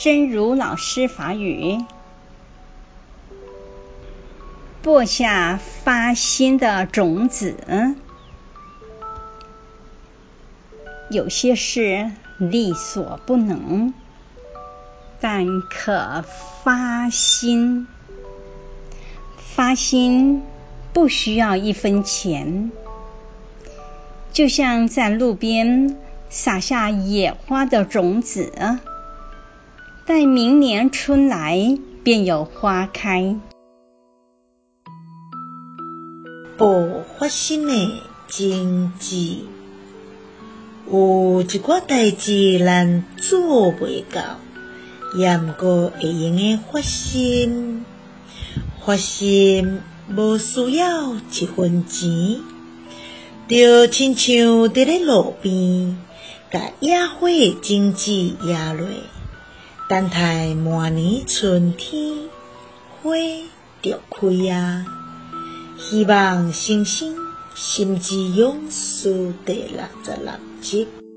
真如老师法语，播下发心的种子。有些事力所不能，但可发心。发心不需要一分钱，就像在路边撒下野花的种子，待明年春来便有花开。播发心的经济。有一寡代志咱做袂到，也毋过会用诶发心。发心无需要一分钱，就亲像伫咧路边，甲野花诶种子野落，等待明年春天花着开啊！希望星星心之勇士第六十六集。